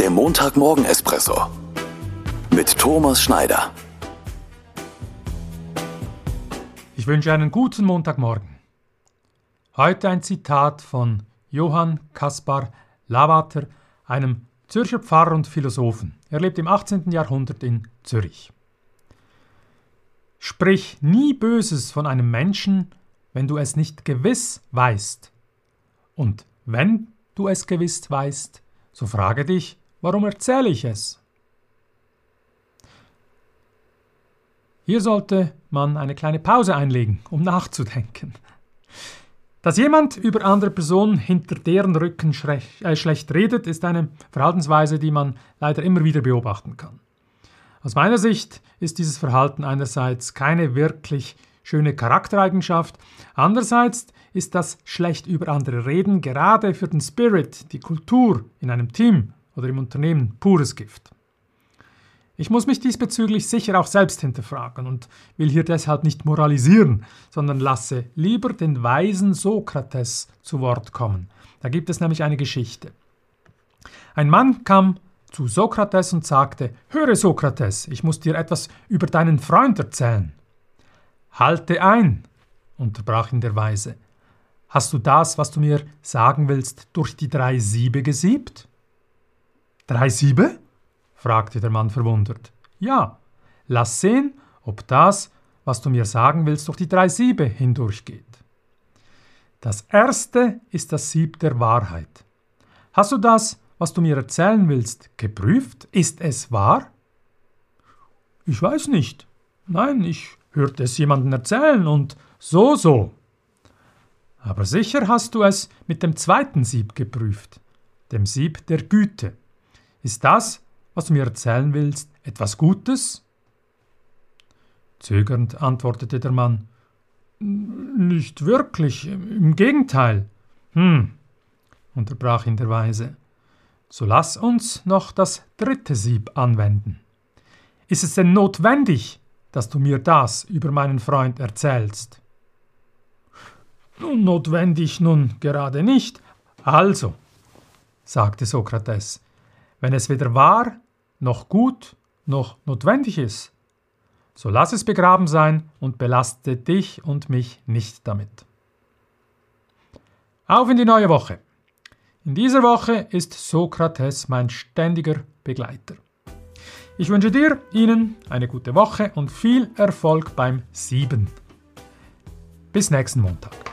Der Montagmorgen-Espresso mit Thomas Schneider. Ich wünsche einen guten Montagmorgen. Heute ein Zitat von Johann Kaspar Lavater, einem Zürcher Pfarrer und Philosophen. Er lebt im 18. Jahrhundert in Zürich. Sprich nie Böses von einem Menschen, wenn du es nicht gewiss weißt. Und wenn du es gewiss weißt, so frage dich, warum erzähle ich es? Hier sollte man eine kleine Pause einlegen, um nachzudenken. Dass jemand über andere Personen hinter deren Rücken äh, schlecht redet, ist eine Verhaltensweise, die man leider immer wieder beobachten kann. Aus meiner Sicht ist dieses Verhalten einerseits keine wirklich schöne Charaktereigenschaft, andererseits ist das schlecht über andere reden gerade für den Spirit, die Kultur in einem Team oder im Unternehmen pures Gift. Ich muss mich diesbezüglich sicher auch selbst hinterfragen und will hier deshalb nicht moralisieren, sondern lasse lieber den weisen Sokrates zu Wort kommen. Da gibt es nämlich eine Geschichte. Ein Mann kam zu Sokrates und sagte, Höre Sokrates, ich muss dir etwas über deinen Freund erzählen. Halte ein, unterbrach ihn der Weise. Hast du das, was du mir sagen willst, durch die drei Siebe gesiebt? Drei Siebe? fragte der Mann verwundert. Ja, lass sehen, ob das, was du mir sagen willst, durch die drei Siebe hindurchgeht. Das erste ist das Sieb der Wahrheit. Hast du das, was du mir erzählen willst, geprüft? Ist es wahr? Ich weiß nicht. Nein, ich hörte es jemanden erzählen und so so. Aber sicher hast du es mit dem zweiten Sieb geprüft, dem Sieb der Güte. Ist das, was du mir erzählen willst, etwas Gutes? Zögernd antwortete der Mann. Nicht wirklich, im Gegenteil. Hm, unterbrach ihn der Weise. So lass uns noch das dritte Sieb anwenden. Ist es denn notwendig, dass du mir das über meinen Freund erzählst? Notwendig nun gerade nicht. Also, sagte Sokrates, wenn es weder wahr, noch gut, noch notwendig ist, so lass es begraben sein und belaste dich und mich nicht damit. Auf in die neue Woche. In dieser Woche ist Sokrates mein ständiger Begleiter. Ich wünsche dir, Ihnen eine gute Woche und viel Erfolg beim Sieben. Bis nächsten Montag.